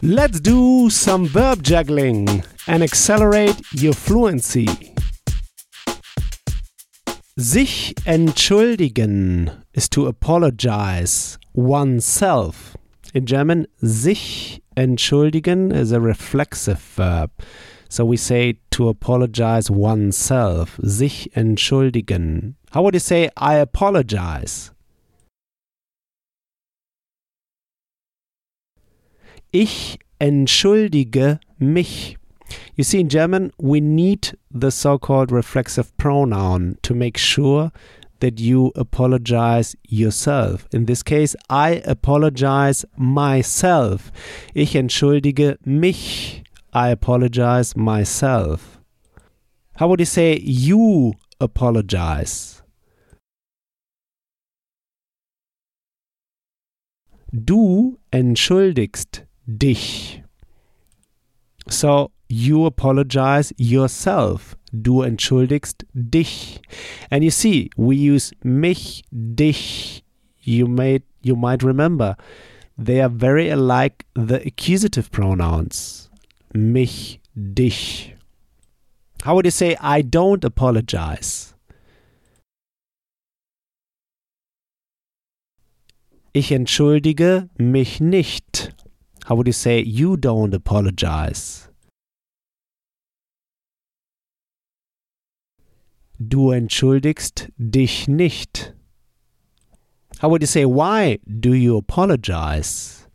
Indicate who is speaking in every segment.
Speaker 1: Let's do some verb juggling and accelerate your fluency. Sich entschuldigen is to apologize oneself. In German, sich entschuldigen is a reflexive verb. So we say to apologize oneself. Sich entschuldigen. How would you say I apologize? Ich entschuldige mich. You see, in German, we need the so called reflexive pronoun to make sure that you apologize yourself. In this case, I apologize myself. Ich entschuldige mich. I apologize myself. How would you say you apologize? Du entschuldigst dich. So you apologize yourself. Du entschuldigst dich. And you see, we use mich, dich. You may you might remember they are very alike the accusative pronouns. Mich, dich. How would you say I don't apologize? Ich entschuldige mich nicht. How would you say you don't apologize? Du entschuldigst dich nicht. How would you say why do you apologize?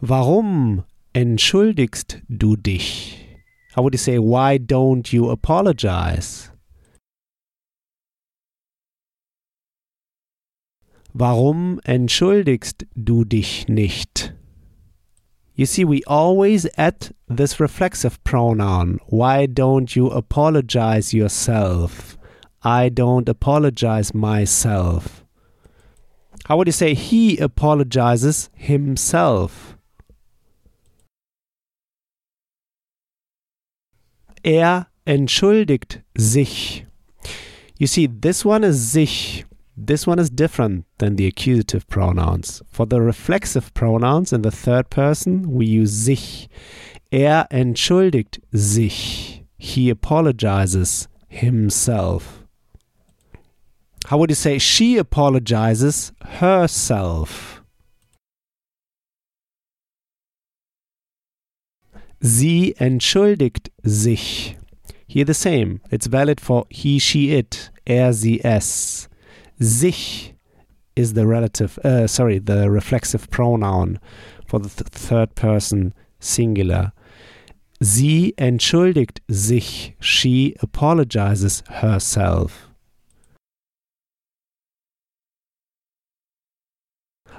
Speaker 1: Warum entschuldigst du dich? How would you say why don't you apologize? Warum entschuldigst du dich nicht? You see, we always add this reflexive pronoun. Why don't you apologize yourself? I don't apologize myself. How would you say he apologizes himself? Er entschuldigt sich. You see, this one is sich. This one is different than the accusative pronouns. For the reflexive pronouns in the third person, we use sich. Er entschuldigt sich. He apologizes himself. How would you say she apologizes herself? Sie entschuldigt sich. Here the same. It's valid for he, she, it, er, sie, es. Sich is the relative, uh, sorry, the reflexive pronoun for the th third person singular. Sie entschuldigt sich. She apologizes herself.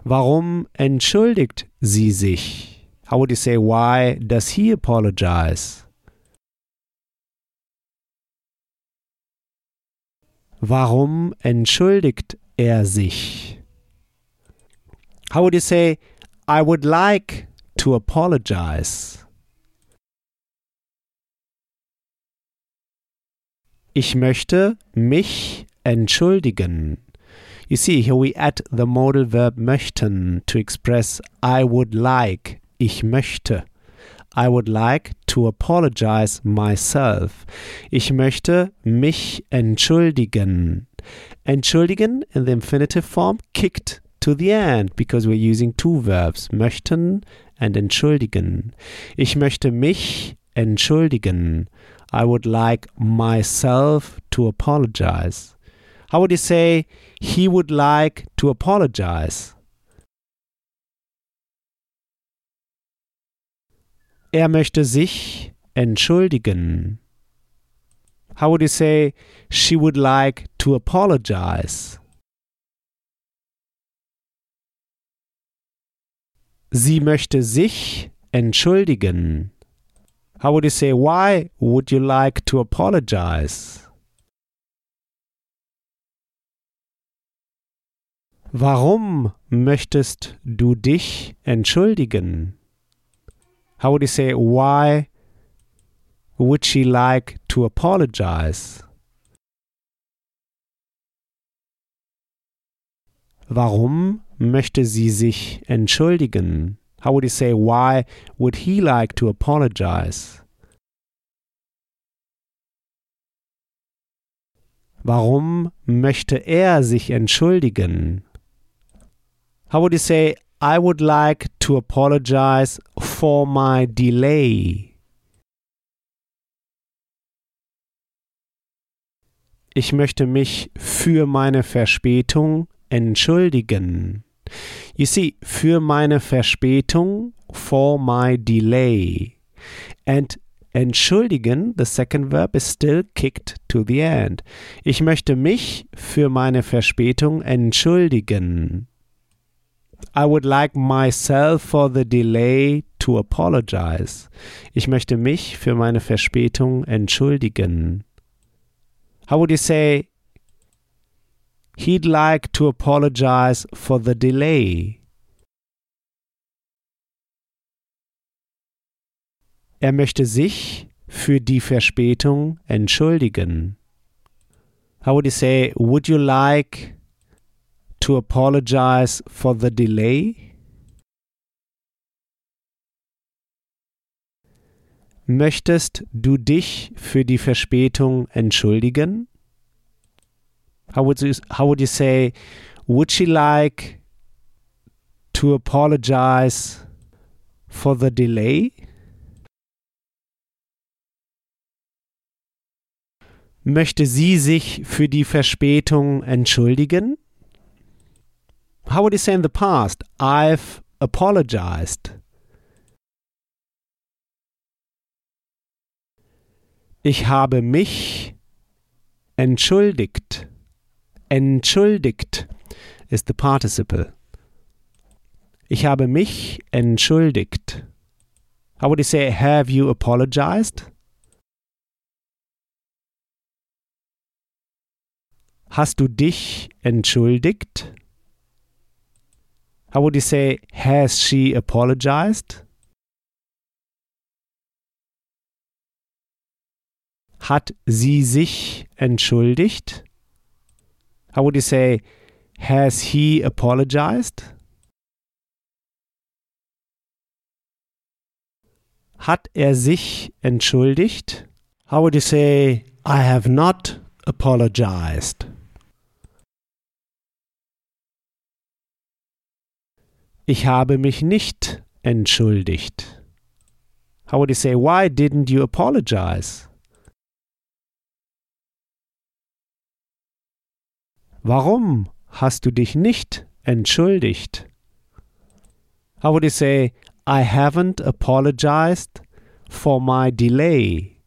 Speaker 1: Warum entschuldigt sie sich? How would you say, why does he apologize? Warum entschuldigt er sich? How would you say, I would like to apologize? Ich möchte mich entschuldigen. You see, here we add the modal verb möchten to express I would like. Ich möchte. I would like to apologize myself. Ich möchte mich entschuldigen. Entschuldigen in the infinitive form kicked to the end because we're using two verbs, möchten and entschuldigen. Ich möchte mich entschuldigen. I would like myself to apologize. How would you say he would like to apologize? Er möchte sich entschuldigen. How would you say she would like to apologize? Sie möchte sich entschuldigen. How would you say why would you like to apologize? Warum möchtest du dich entschuldigen? How would you say why would she like to apologize? Warum möchte sie sich entschuldigen? How would you say, why would he like to apologize? Warum möchte er sich entschuldigen? How would you say, I would like to apologize for my delay? Ich möchte mich für meine Verspätung entschuldigen. You see, für meine Verspätung, for my delay. And entschuldigen, the second verb is still kicked to the end. Ich möchte mich für meine Verspätung entschuldigen. I would like myself for the delay to apologize. Ich möchte mich für meine Verspätung entschuldigen. How would you say he'd like to apologize for the delay? Er möchte sich für die Verspätung entschuldigen. How would you say, would you like to apologize for the delay? Möchtest du dich für die Verspätung entschuldigen? How would you, how would you say, would she like to apologize for the delay? Möchte sie sich für die Verspätung entschuldigen? How would you say in the past, I've apologized? Ich habe mich entschuldigt. Entschuldigt ist the participle. Ich habe mich entschuldigt. How would you say, have you apologized? Hast du dich entschuldigt? How would you say, has she apologized? Hat sie sich entschuldigt? How would you say, has he apologized? Hat er sich entschuldigt? How would you say, I have not apologized? Ich habe mich nicht entschuldigt. How would you say, why didn't you apologize? Warum hast du dich nicht entschuldigt? How would you say, I haven't apologized for my delay?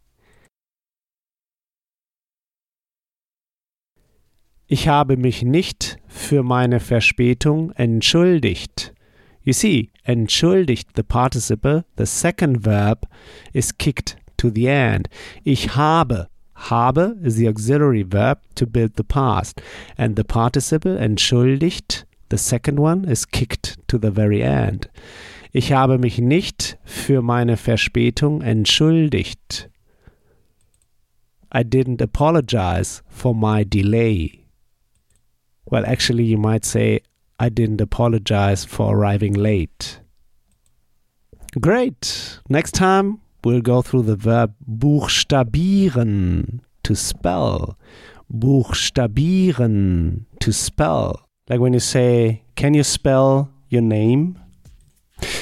Speaker 1: Ich habe mich nicht für meine Verspätung entschuldigt. You see, entschuldigt, the participle, the second verb is kicked to the end. Ich habe Habe is the auxiliary verb to build the past, and the participle entschuldigt, the second one, is kicked to the very end. Ich habe mich nicht für meine Verspätung entschuldigt. I didn't apologize for my delay. Well, actually, you might say, I didn't apologize for arriving late. Great. Next time, we'll go through the verb buchstabieren, to spell. Buchstabieren, to spell. Like when you say, Can you spell your name?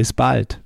Speaker 1: Bis bald.